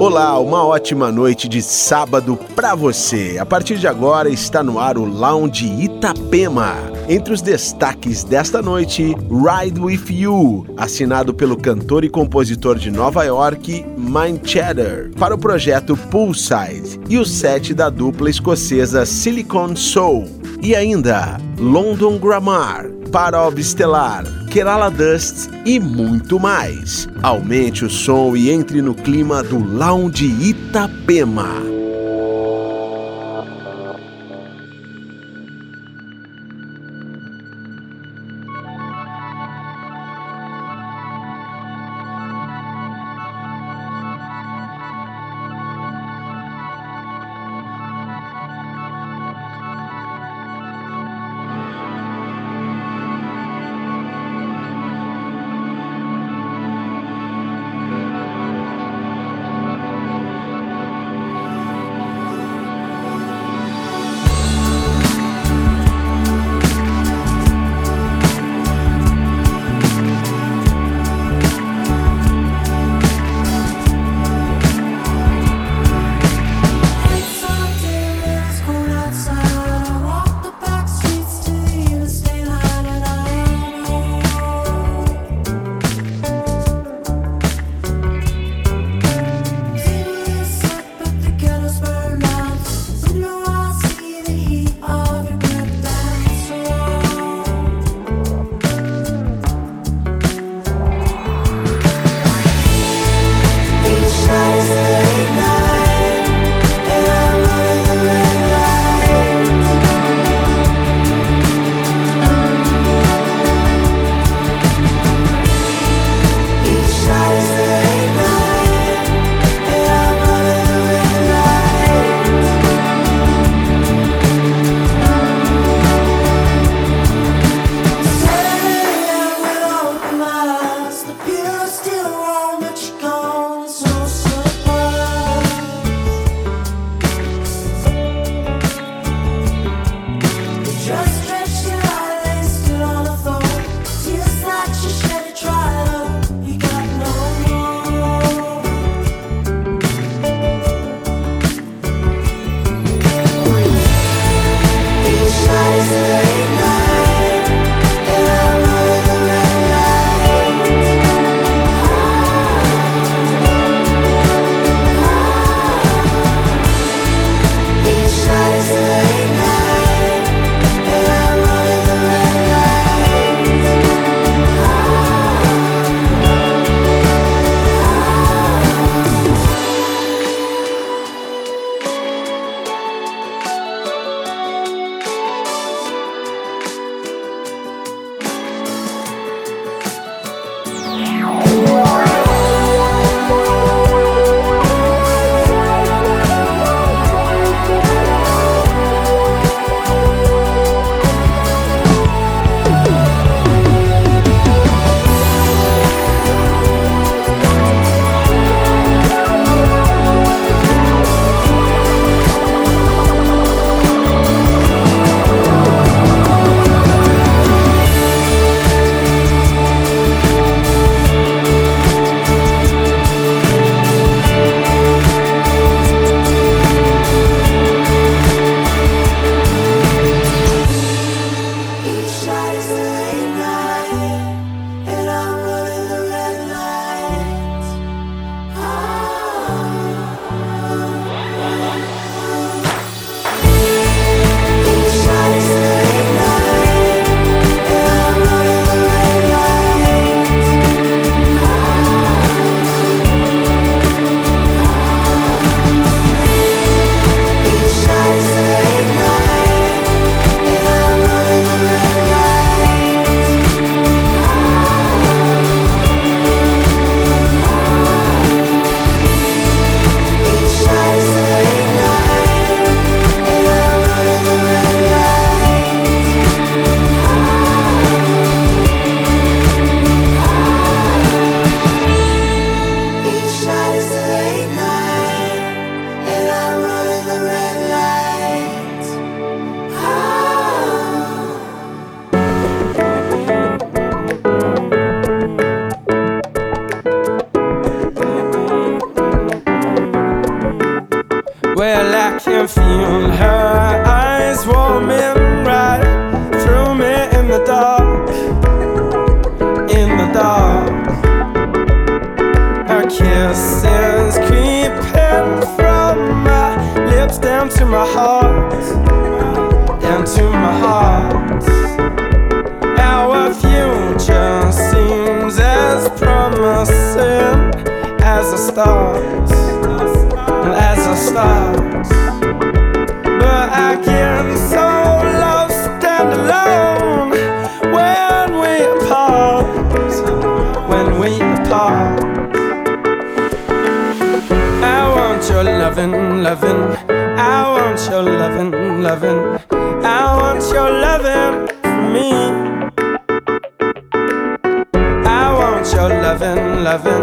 Olá, uma ótima noite de sábado para você. A partir de agora está no ar o Lounge Itapema. Entre os destaques desta noite, Ride With You, assinado pelo cantor e compositor de Nova York, Mind Chatter, para o projeto Poolside, e o set da dupla escocesa Silicon Soul. E ainda, London Grammar, Parov Stellar, Kerala Dust e muito mais. Aumente o som e entre no clima do Lounge Itapema. loving. I want your loving, loving. I want your loving for me. I want your loving, loving.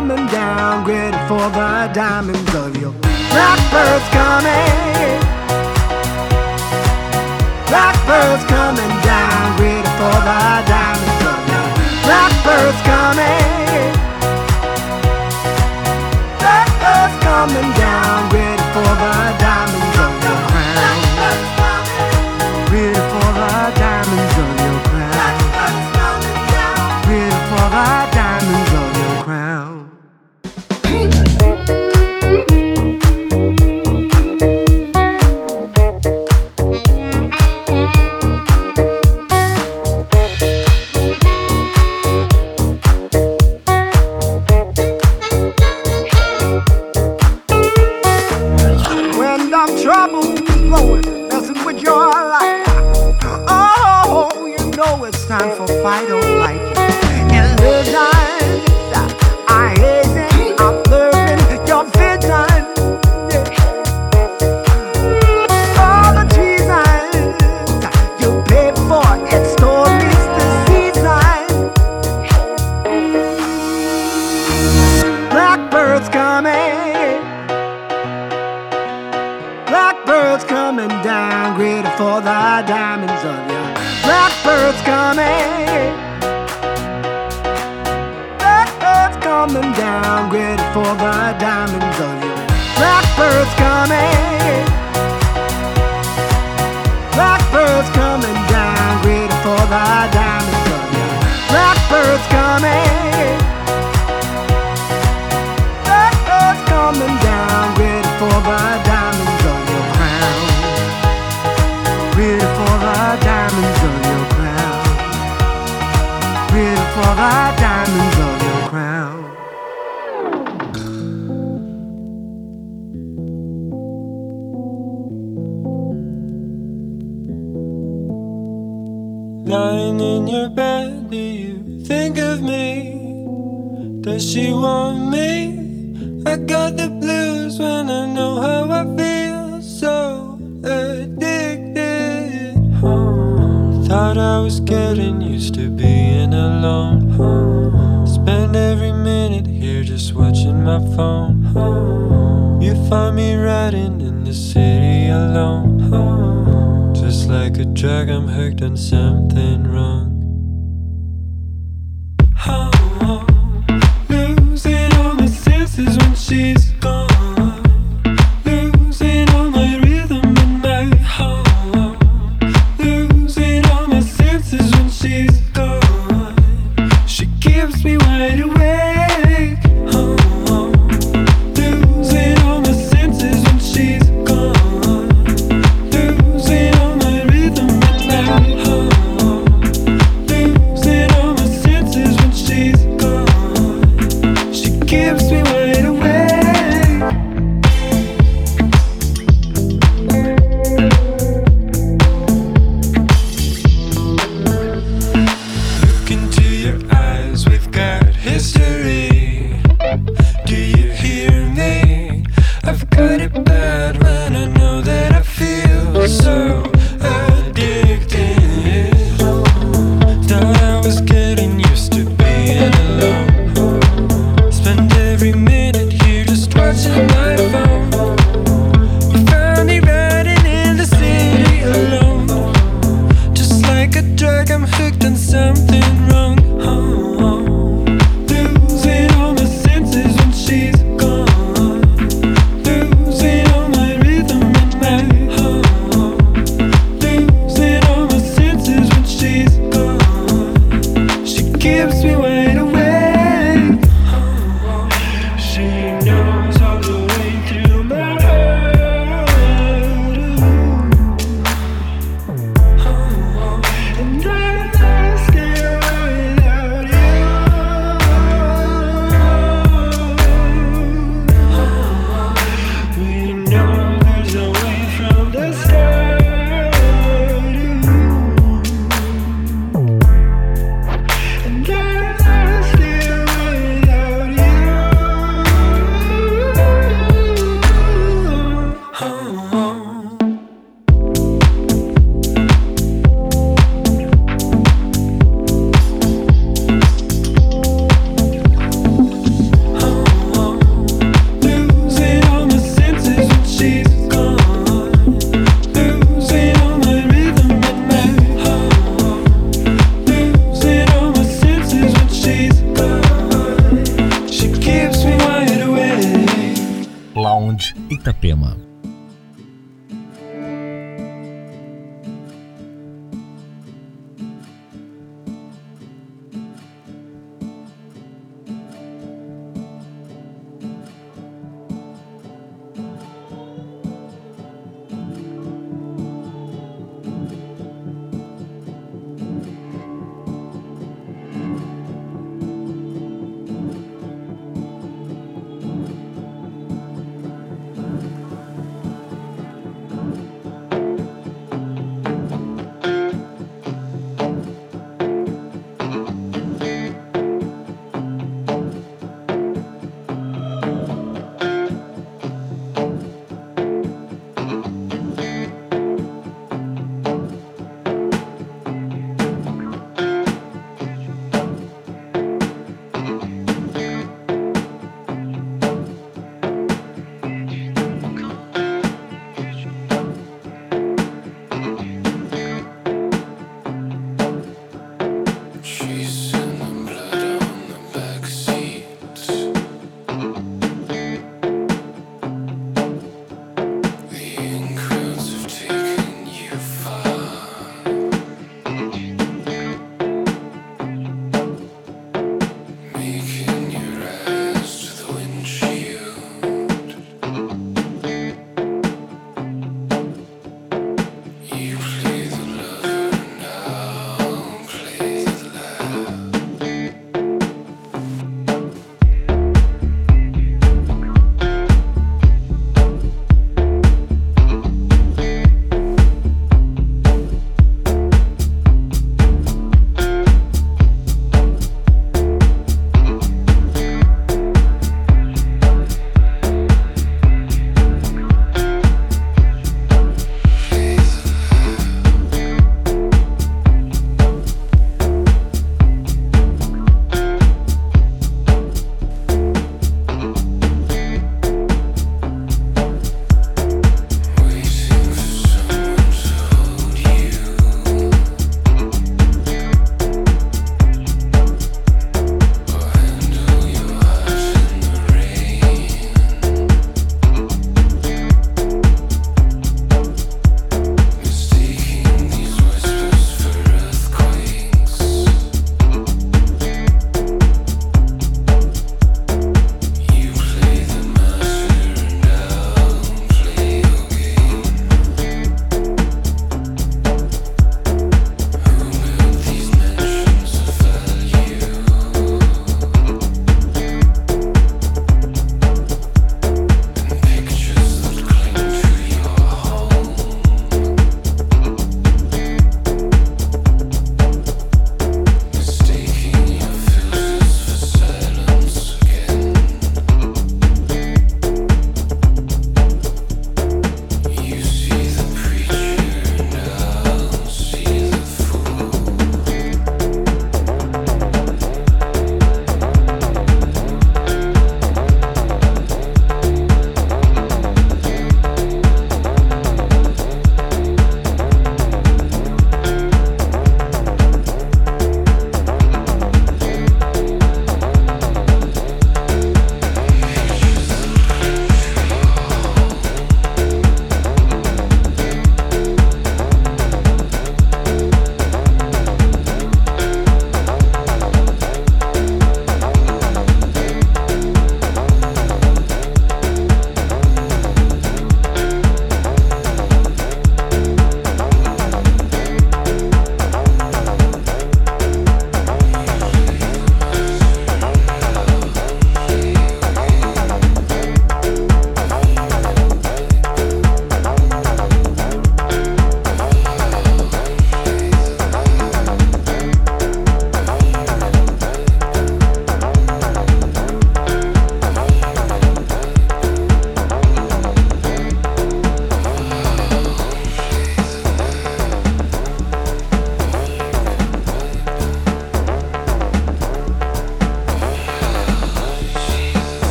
coming down, grateful for the diamonds of your blackbirds coming. Blackbirds coming down, ready for the diamonds of your blackbirds coming. Blackbirds coming down, ready for the diamonds. the diamonds on your crown. Lying in your bed, do you think of me? Does she want me? I got the blues when I know how I feel. Thought I was getting used to being alone. Spend every minute here just watching my phone. You find me riding in the city alone. Just like a drug, I'm hooked on something wrong. Oh, losing all my senses when she's gone.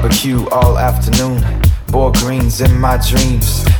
barbecue all afternoon. Boiled greens in my dreams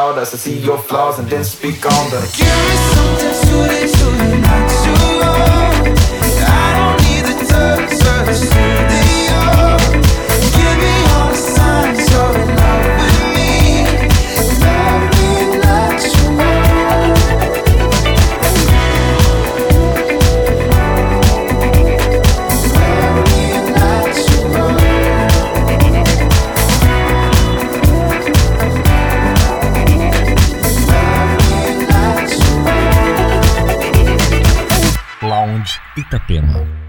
sawdust. I see your flaws and then speak on them. Give me something. I don't need the touch of постепенно.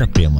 Itapema.